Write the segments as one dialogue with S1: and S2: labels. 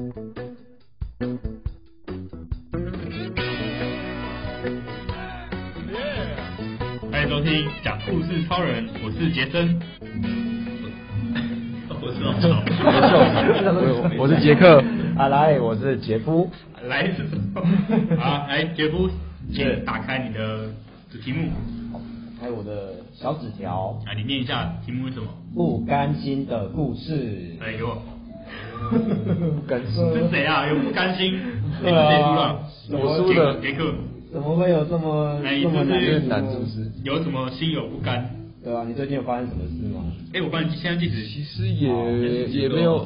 S1: 欢迎收听讲故事超人，我是杰森。我是
S2: 我我是杰克。
S3: 啊来，我是杰夫。
S1: 来是什么？好，来杰夫，请打开你的题目。
S3: 还有我的小纸条。
S1: 啊，你念一下题目是什么？
S3: 不甘心的故事。
S1: 来给我。
S2: 不甘心。
S1: 是谁啊？有不甘心？谁输了？
S2: 我输了。
S1: 杰克。
S3: 怎么会有这么这么难？
S2: 难是不是？
S1: 有什么心有不甘？
S3: 对啊，你最近有发生什么事吗？
S1: 哎，我帮你现在记纸。
S2: 其实也也没有。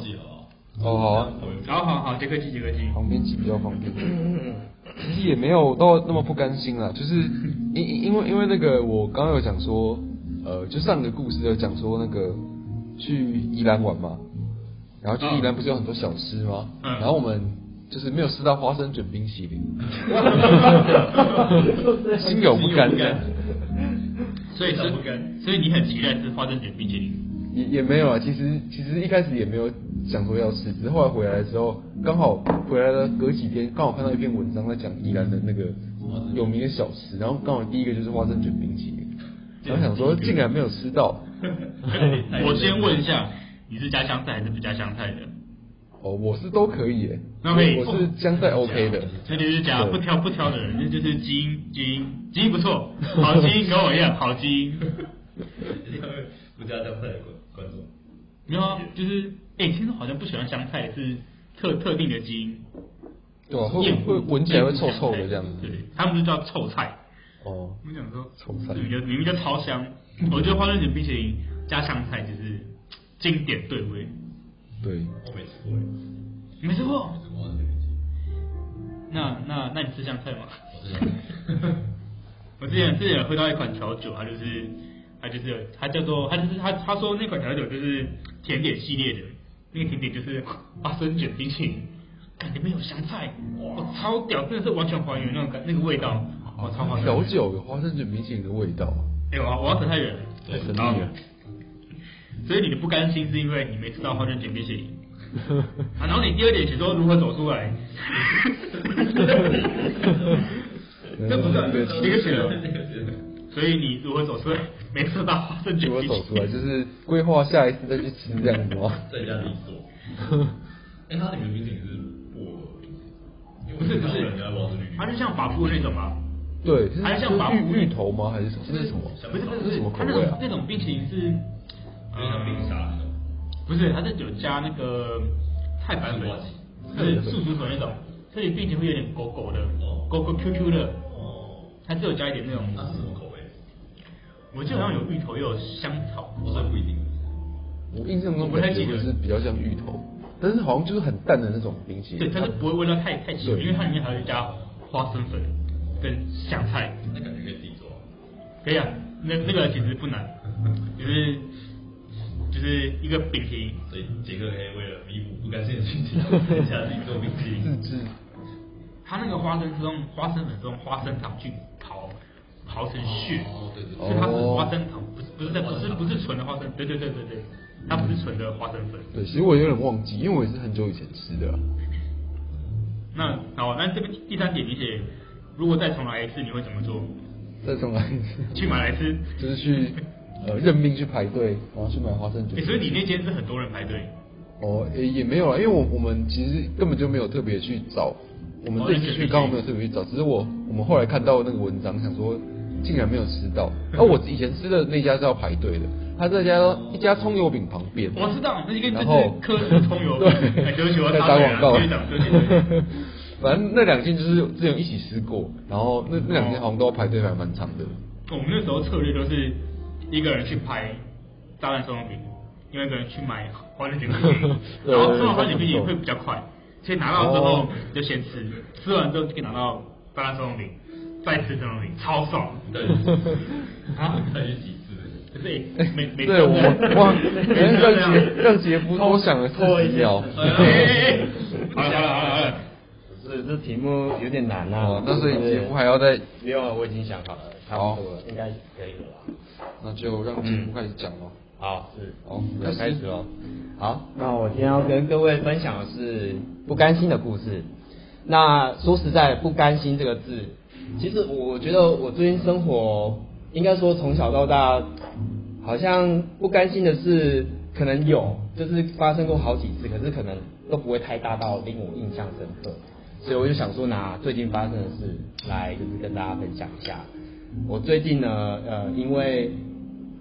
S2: 哦好啊。
S1: 好好好，杰克记杰克记。
S2: 旁边记比较方便。其实也没有到那么不甘心啦，就是因因为因为那个我刚刚有讲说，呃，就上个故事有讲说那个去宜兰玩嘛，然后去宜兰不是有很多小吃吗？嗯。然后我们。就是没有吃到花生卷冰淇淋，心有不甘，
S1: 所以是不甘，所以你很期待吃花生卷冰淇淋？
S2: 也也没有啊，其实其实一开始也没有想说要吃，只是后来回来的时候，刚好回来了，隔几天刚好看到一篇文章在讲宜兰的那个有名的小吃，然后刚好第一个就是花生卷冰淇淋，然后想说竟然没有吃到。
S1: 我先问一下，你是加香菜还是不加香菜的？
S2: 哦，我是都可以诶，
S1: 那可以，
S2: 我是香菜 OK 的，
S1: 那就是讲不挑不挑的人，那就是基因基因基因不错，好基因跟我一样，好基因。不加香菜的观观众，没有啊，就是哎，其实好像不喜欢香菜是特特定的基因，
S2: 对啊，会会闻起来会臭臭的这样子，
S1: 对，他们就叫臭菜。
S2: 哦，
S1: 我们讲说
S2: 臭菜，
S1: 明明明明就超香，我觉得花生卷冰淇淋加香菜就是经典对味。
S2: 对，
S1: 我没吃过。你没吃过？没吃过那那那你吃香菜吗？我之前之前喝到一款调酒，它就是它就是它叫做它就是它他说那款调酒就是甜点系列的，那个甜点就是花生卷冰淇淋，里面有香菜，哇，超屌，真的是完全还原那种感那个味道，哇，超好。
S2: 调酒有花生卷冰淇淋的味道？
S1: 哎呦，我要扯太远了，
S2: 太神秘了。
S1: 所以你的不甘心是因为你没吃到花生卷冰淇淋，啊，然后你第二点写说如何走出来，这不是一个写了，所以你如何走出来？没吃到花生卷冰淇淋，
S2: 如何走出来？就是规划下一次再去吃这样子吗？
S4: 在家里做。哎，它里面冰淇淋是薄荷，
S1: 不是不是，它是像法布那种吗？
S2: 对，
S1: 还是像法布
S2: 芋头吗？还是什么？这是什么？
S1: 不是不是什么口味啊？那种冰淇淋是。
S4: 有点像冰沙那种，
S1: 不是，它是有加那个菜板粉，是树薯粉那种，所以冰淇淋会有点狗狗的，狗狗 Q Q 的，哦，它只有加一点那种。
S4: 它是什么口味？
S1: 我记得好像有芋头，又有香草，
S4: 我说不一定。
S2: 我印象中不太记得是比较像芋头，但是好像就是很淡的那种冰淇淋。
S1: 对，它是不会味道太太强，因为它里面还会加花生粉跟香菜。
S4: 那感觉可以自己做。
S1: 可以啊，那那个其实不难，就是。就是一个饼皮，
S4: 所以杰克黑为了弥补不甘心的心情，下自己做饼皮。
S2: 自制。
S1: 他那个花生是用花生粉，是用花生糖去刨，刨成屑。
S4: 哦，对对。
S1: 所以它是花生糖，不是不是在不是不是纯的花生，对对对对对，它不是纯的花生粉。
S2: 对，其实我有点忘记，因为我也是很久以前吃的。
S1: 那好，那这个第三点，你写如果再重来一次，你会怎么做？
S2: 再重来一次。
S1: 去马来吃。
S2: 就是去。呃，任命去排队，然后去买花生卷。
S1: 所以你那间是很多人排队？
S2: 哦，也也没有啊，因为我我们其实根本就没有特别去找，我们这次去刚好没有特别去找，只是我我们后来看到那个文章，想说竟然没有吃到。而我以前吃的那家是要排队的，他这家一家葱油饼旁边。
S1: 我知道，那一个就是科氏葱油饼。
S2: 对，在打广告。反正那两间就是之前一起吃过，然后那那两间好像都要排队，还蛮长的。
S1: 我们那时候策略都是。一个人去拍炸弹松肉饼，另外一个人去买花生卷冰淇淋，然后吃完花生卷冰淇淋会比较快，所以拿到之后就先吃，吃完之后就可以拿到炸弹松肉饼，再吃松肉饼，超爽。对，啊，再去几次？对，没没。
S2: 对，我哇，让杰让杰夫多想了四十秒。
S1: 好了好了好了，
S3: 这这题目有点难啊。
S2: 那所以杰夫还要再，
S3: 没有，我已经想好了，差不多了，应该可以了吧。
S2: 那就让节目开始讲喽。
S3: 好，是，
S2: 好，
S3: 要开始喽。好，那我今天要跟各位分享的是不甘心的故事。那说实在，不甘心这个字，其实我觉得我最近生活，应该说从小到大，好像不甘心的事可能有，就是发生过好几次，可是可能都不会太大到令我印象深刻。所以我就想说，拿最近发生的事来，就是跟大家分享一下。我最近呢，呃，因为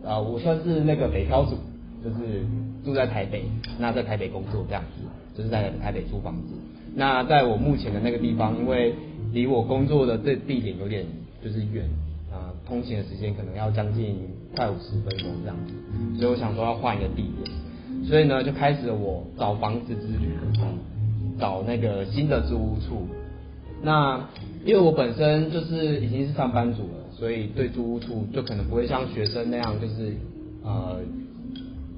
S3: 呃，我算是那个北漂族，就是住在台北，那在台北工作这样子，就是在台北租房子。那在我目前的那个地方，因为离我工作的这地点有点就是远，啊、通勤的时间可能要将近快五十分钟这样子，所以我想说要换一个地点，所以呢，就开始了我找房子之旅，找那个新的租屋处。那因为我本身就是已经是上班族了。所以对租屋处就可能不会像学生那样，就是呃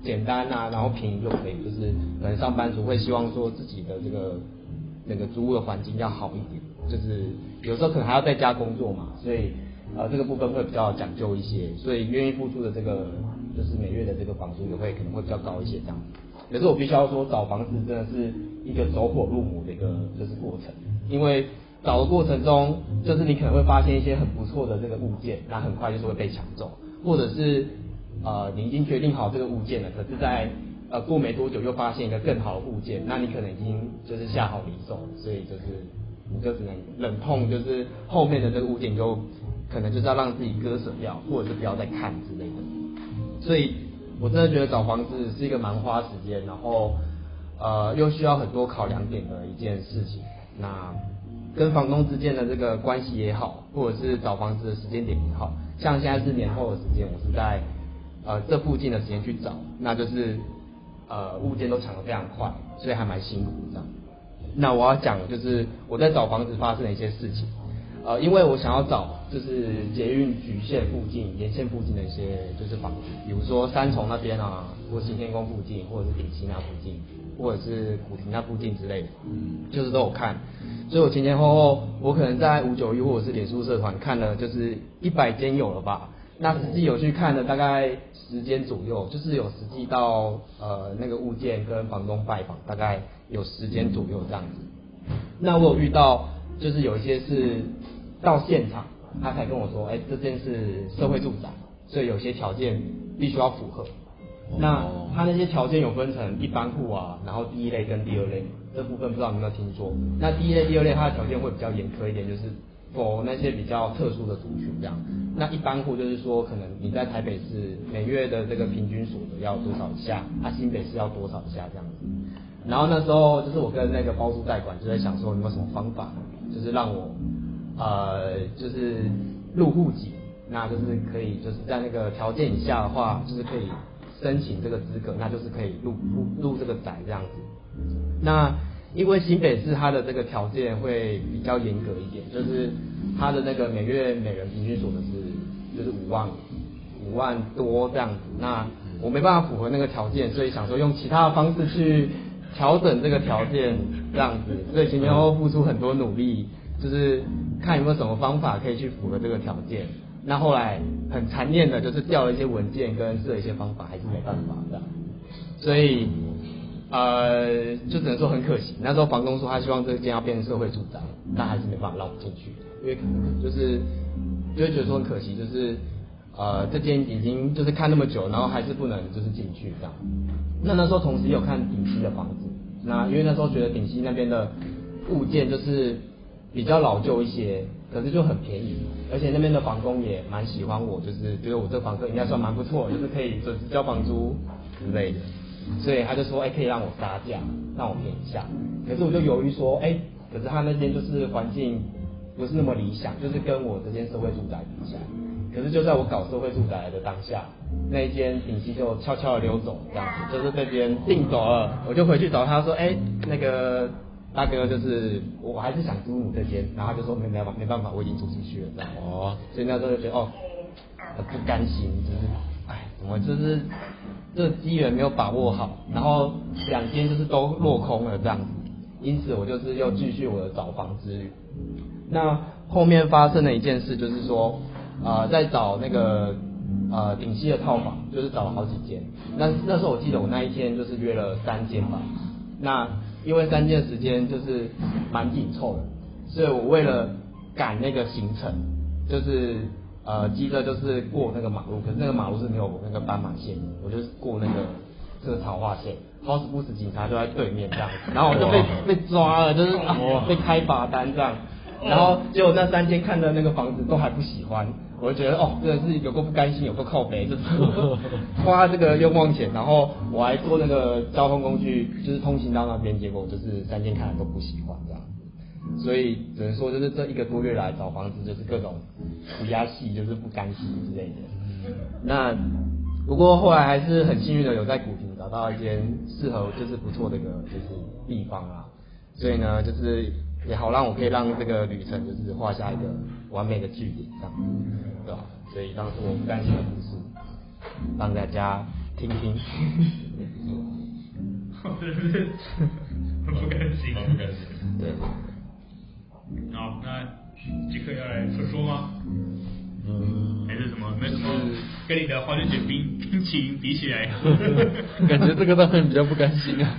S3: 简单啊，然后便宜就可以，就是可能上班族会希望说自己的这个那个租屋的环境要好一点，就是有时候可能还要在家工作嘛，所以呃这个部分会比较讲究一些，所以愿意付出的这个就是每月的这个房租也会可能会比较高一些这样子。可是我必须要说找房子真的是一个走火入魔的一个就是过程，因为。找的过程中，就是你可能会发现一些很不错的这个物件，那很快就是会被抢走，或者是呃你已经决定好这个物件了，可是在呃过没多久又发现一个更好的物件，那你可能已经就是下好离手，所以就是你就只能忍痛就是后面的这个物件就可能就是要让自己割舍掉，或者是不要再看之类的。所以我真的觉得找房子是一个蛮花时间，然后呃又需要很多考量点的一件事情。那跟房东之间的这个关系也好，或者是找房子的时间点也好，像现在是年后的时间，我是在呃这附近的时间去找，那就是呃物件都抢得非常快，所以还蛮辛苦的。那我要讲的就是我在找房子发生的一些事情，呃，因为我想要找就是捷运橘线附近、沿线附近的一些就是房子，比如说三重那边啊，或行天宫附近，或者是顶溪那附近。或者是古亭那附近之类的，嗯，就是都有看，所以我前前后后，我可能在五九一或者是脸书社团看了，就是一百间有了吧。那实际有去看了大概十间左右，就是有实际到呃那个物件跟房东拜访，大概有十间左右这样子。那我有遇到，就是有一些是到现场，他才跟我说，哎、欸，这间是社会住宅，所以有些条件必须要符合。那他那些条件有分成一般户啊，然后第一类跟第二类，这部分不知道你有没有听说？那第一类、第二类它的条件会比较严苛一点，就是 for 那些比较特殊的族群这样。那一般户就是说，可能你在台北市每月的这个平均所得要多少以下，啊新北市要多少以下这样子。然后那时候就是我跟那个包租代管就在想说，有没有什么方法，就是让我呃就是入户籍，那就是可以就是在那个条件以下的话，就是可以。申请这个资格，那就是可以入入入这个宅这样子。那因为新北市它的这个条件会比较严格一点，就是它的那个每月每人平均所得是就是五万五万多这样子。那我没办法符合那个条件，所以想说用其他的方式去调整这个条件这样子。所以前前后后付出很多努力，就是看有没有什么方法可以去符合这个条件。那后来很残念的就是调了一些文件跟试了一些方法，还是没办法的，所以呃就只能说很可惜。那时候房东说他希望这间要变成社会住宅，但还是没办法让我进去，因为可能就是就会觉得说很可惜，就是呃这间已经就是看那么久，然后还是不能就是进去这样。那那时候同时有看顶溪的房子，那因为那时候觉得顶溪那边的物件就是比较老旧一些。可是就很便宜，而且那边的房东也蛮喜欢我，就是觉得我这房客应该算蛮不错，就是可以准时交房租之类的，所以他就说，哎、可以让我杀价，让我便宜一下。可是我就犹豫说，哎、可是他那边就是环境不是那么理想，就是跟我这间社会住宅比起来。可是就在我搞社会住宅的当下，那一间顶溪就悄悄的溜走，这样子，就是被别人订走了。我就回去找他说，哎、那个。大哥，就是我还是想租你这间，然后他就说没没办法，没办法，我已经租出去了，这样。哦。所以那时候就觉得哦，很不甘心，就是，哎，怎么就是这机缘没有把握好，然后两间就是都落空了这样子，因此我就是又继续我的找房之旅。那后面发生的一件事就是说，呃，在找那个呃顶溪的套房，就是找了好几间。那那时候我记得我那一天就是约了三间吧。那因为三天的时间就是蛮紧凑的，所以我为了赶那个行程，就是呃急着就是过那个马路，可是那个马路是没有那个斑马线，我就是过那个这个草化线，好死不死警察就在对面这样子，然后我就被被抓了，就是、啊、被开罚单这样。然后结果那三天看的那个房子都还不喜欢，我就觉得哦，真的是有够不甘心，有够靠北，就是 花这个冤枉钱，然后我还坐那个交通工具，就是通行到那边，结果就是三间看的都不喜欢这样子，所以只能说就是这一个多月来找房子就是各种苦鸭戏，就是不甘心之类的。那不过后来还是很幸运的有在古亭找到一间适合就是不错的一个就是地方啊，所以呢就是。也好让我可以让这个旅程就是画下一个完美的句点，这样，对吧？所以当时我不甘心的故事，让大家
S1: 听听。不甘心，
S4: 不甘心。
S3: 对。
S1: 好，那杰克要来说说吗？嗯。还是什么？没什么。跟你的花生卷冰冰淇淋比起来，
S2: 感觉这个当然比较不甘心啊。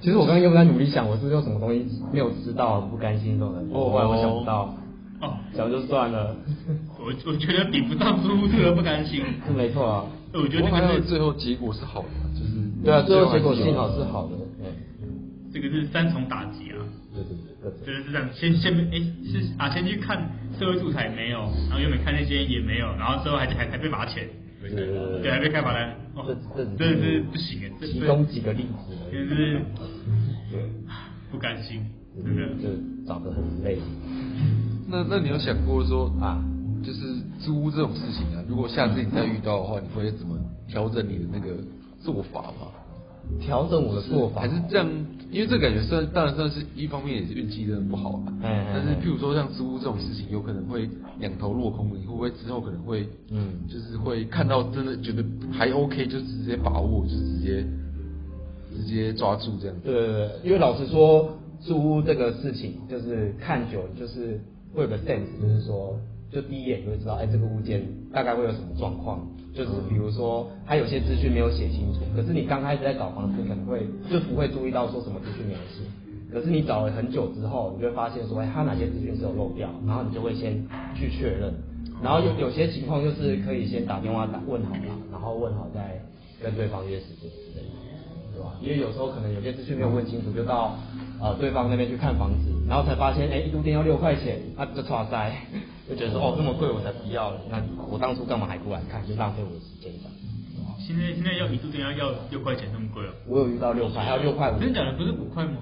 S3: 其实我刚刚又在努力想，我是不是有什么东西没有吃到，不甘心这种感觉。后来我想不到，哦，想就算了。
S1: 我我觉得比不上租屋这个不甘心。
S3: 是 没错啊。
S1: 我觉得那个是
S2: 最后结果是好的，就是
S3: 对啊，最后结果幸好是好的。
S1: 这个是三重打击啊。
S3: 对对对，
S1: 真的是这样。先先哎是啊，先去看社会素材没有，然后又没看那些也没有，然后之后还还还被罚钱。对对对，对还被开罚单。
S3: 这这
S1: 这是不行哎。
S3: 其中几个例子。
S1: 就是不甘心，真的
S3: 就找得很累。
S2: 那那你有想过说啊，就是租屋这种事情啊，如果下次你再遇到的话，你会怎么调整你的那个做法吗？
S3: 调整我的做法
S2: 还是这样？因为这感觉算当然算是一方面也是运气真的不好啊。嗯。但是譬如说像租屋这种事情，有可能会两头落空，你会不会之后可能会嗯，就是会看到真的觉得还 OK，就直接把握，就直接。直接抓住这样。
S3: 对对对，因为老实说，租屋这个事情就是看久，就是会有个 sense，就是说，就第一眼就会知道，哎，这个物件大概会有什么状况。就是比如说，它有些资讯没有写清楚，可是你刚开始在找房子，可能会就不会注意到说什么资讯没有写。可是你找了很久之后，你就会发现说，哎，它哪些资讯是有漏掉，然后你就会先去确认。然后有有些情况就是可以先打电话打问好了，然后问好再跟对方约时间之类的。因为有时候可能有些资讯没有问清楚，就到呃对方那边去看房子，然后才发现，哎，一度电要六块钱，那就剉赛，就觉得说，哦，这么贵我才不要了，那我当初干嘛还过来看，就浪费我的时间这样。
S1: 现在现在要一度电要要六块钱那么贵哦？
S3: 我有遇到六块，还有六块五。
S1: 真的假的？不是五块吗？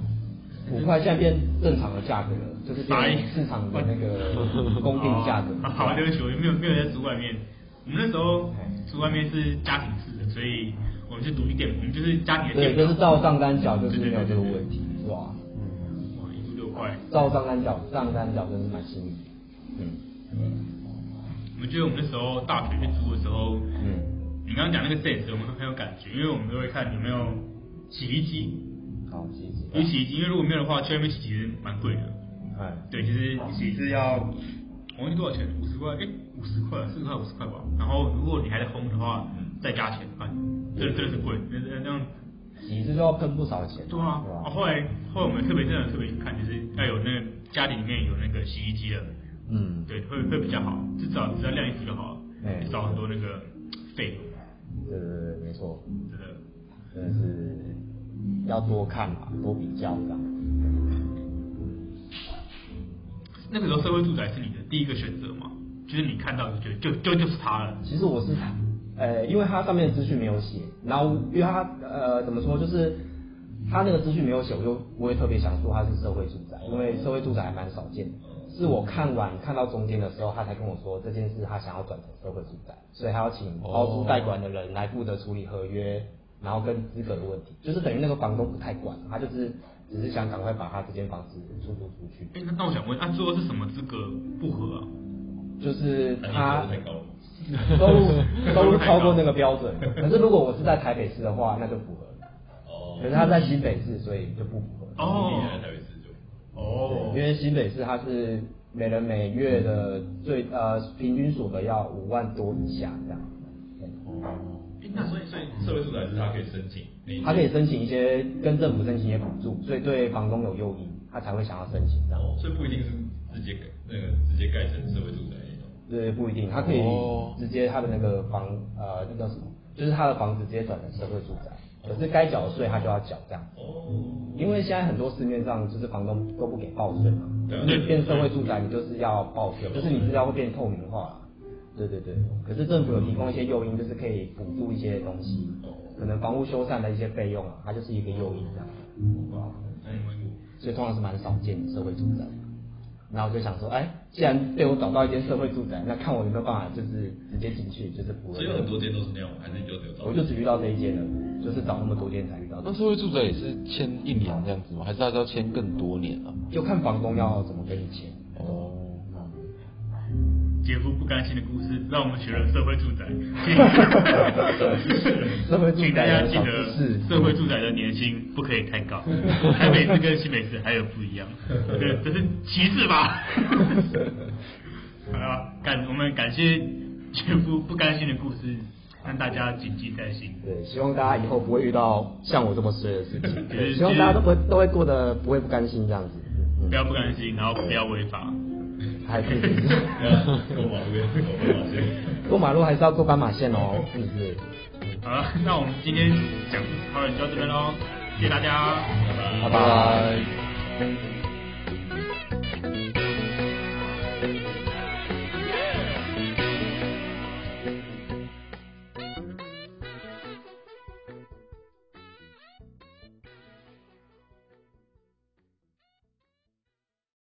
S3: 五块现在变正常的价格了，就是变市场的那个 公定价格。
S1: 好，对不起，我没有没有在租外面，我们那时候租外面是家庭式的，所以。我们是独立店，我们就是家里的店。
S3: 对，就是照上单缴，就是没有这个问题，是吧？
S1: 嗯。哇，一度六块。
S3: 照上单缴，上单缴真是蛮幸运。嗯。嗯。
S1: 我们觉得我们那时候大学去租的时候，嗯，你刚刚讲那个 sense，我们都很有感觉，因为我们都会看有没有洗衣机。
S3: 好，洗衣机。
S1: 因为洗衣机，因为如果没有的话，去外面洗其实蛮贵的。哎。对，就是洗是要，我忘记多少钱，五十块，哎，五十块，四十块，五十块吧。然后如果你还在烘的话，再加钱，看。真的真的是贵，那那这样，
S3: 洗一次就要喷不少钱。
S1: 对啊，啊后来后来我们特别真的特别去看，就是要有那个家里里面有那个洗衣机的，嗯，对，会会比较好，至少只要晾衣服就好了，哎，少很多那个费用。
S3: 对对对，没错，真的真的是要多看嘛，多比较这样。
S1: 那个时候社会住宅是你的第一个选择吗？就是你看到就觉得就就就是它了。
S3: 其实我是。呃，因为它上面的资讯没有写，然后因为它呃怎么说，就是它那个资讯没有写，我就不会特别想说它是社会住宅，因为社会住宅还蛮少见的。是我看完看到中间的时候，他才跟我说这件事他想要转成社会住宅，所以他要请包租代管的人来负责处理合约，然后跟资格的问题，就是等于那个房东不太管，他就是只是想赶快把他这间房子出租出去。
S1: 哎，那我想问，他最后是什么资格不合啊？
S3: 就是他。收入收入超过那个标准，可是如果我是在台北市的话，那就符合。哦。可是他在新北市，所以就不符合。
S1: 哦。
S4: 台北市就。
S1: 哦。
S3: 因为新北市它是每人每月的最呃平均所得要五万多以下这样。
S4: 哦，那所以所以社会住宅是他可以申请，
S3: 他可以申请一些跟政府申请一些补助，所以对房东有诱因，他才会想要申请这样。
S4: 哦，所以不一定是直接盖那个直接盖成社会住宅。
S3: 对，不一定，他可以直接他的那个房呃那叫什么，就是他的房子直接转成社会住宅。可是该缴的税他就要缴这样，哦。因为现在很多市面上就是房东都不给报税嘛，你，变社会住宅你就是要报税，就是你资料会变透明化，对对对。可是政府有提供一些诱因，就是可以补助一些东西，可能房屋修缮的一些费用啊，它就是一个诱因这样，所以通常是蛮少见的社会住宅。然后我就想说，哎，既然被我找到一间社会住宅，那看我有没有办法，就是直接进去，就是不会。
S4: 所以有很多间都是那样，还是就只有找？
S3: 我就只遇到这一间了，就是找那么多间才遇到。
S2: 那社会住宅也是签一年这样子吗？还是他要签更多年啊？
S3: 就看房东要怎么跟你签。
S2: 哦。
S1: 杰夫不甘心的故事，让我们学了社会住宅。
S3: 社会住宅
S1: 请大家记得，社会住宅的年薪不可以太高。台北市跟新北市还有不一样，对，这是歧视吧？好了，感我们感谢杰夫不甘心的故事，让大家谨记在心。
S3: 对，希望大家以后不会遇到像我这么衰的事情。对，希望大家都不会都会过得不会不甘心这样子。
S1: 不要不甘心，然后不要违法。
S3: 还是过马路，过马路还是要过斑马线哦，是不是？
S1: 好了，那我们今天讲讨论就到这边喽，谢谢大家，
S3: 拜拜。拜拜。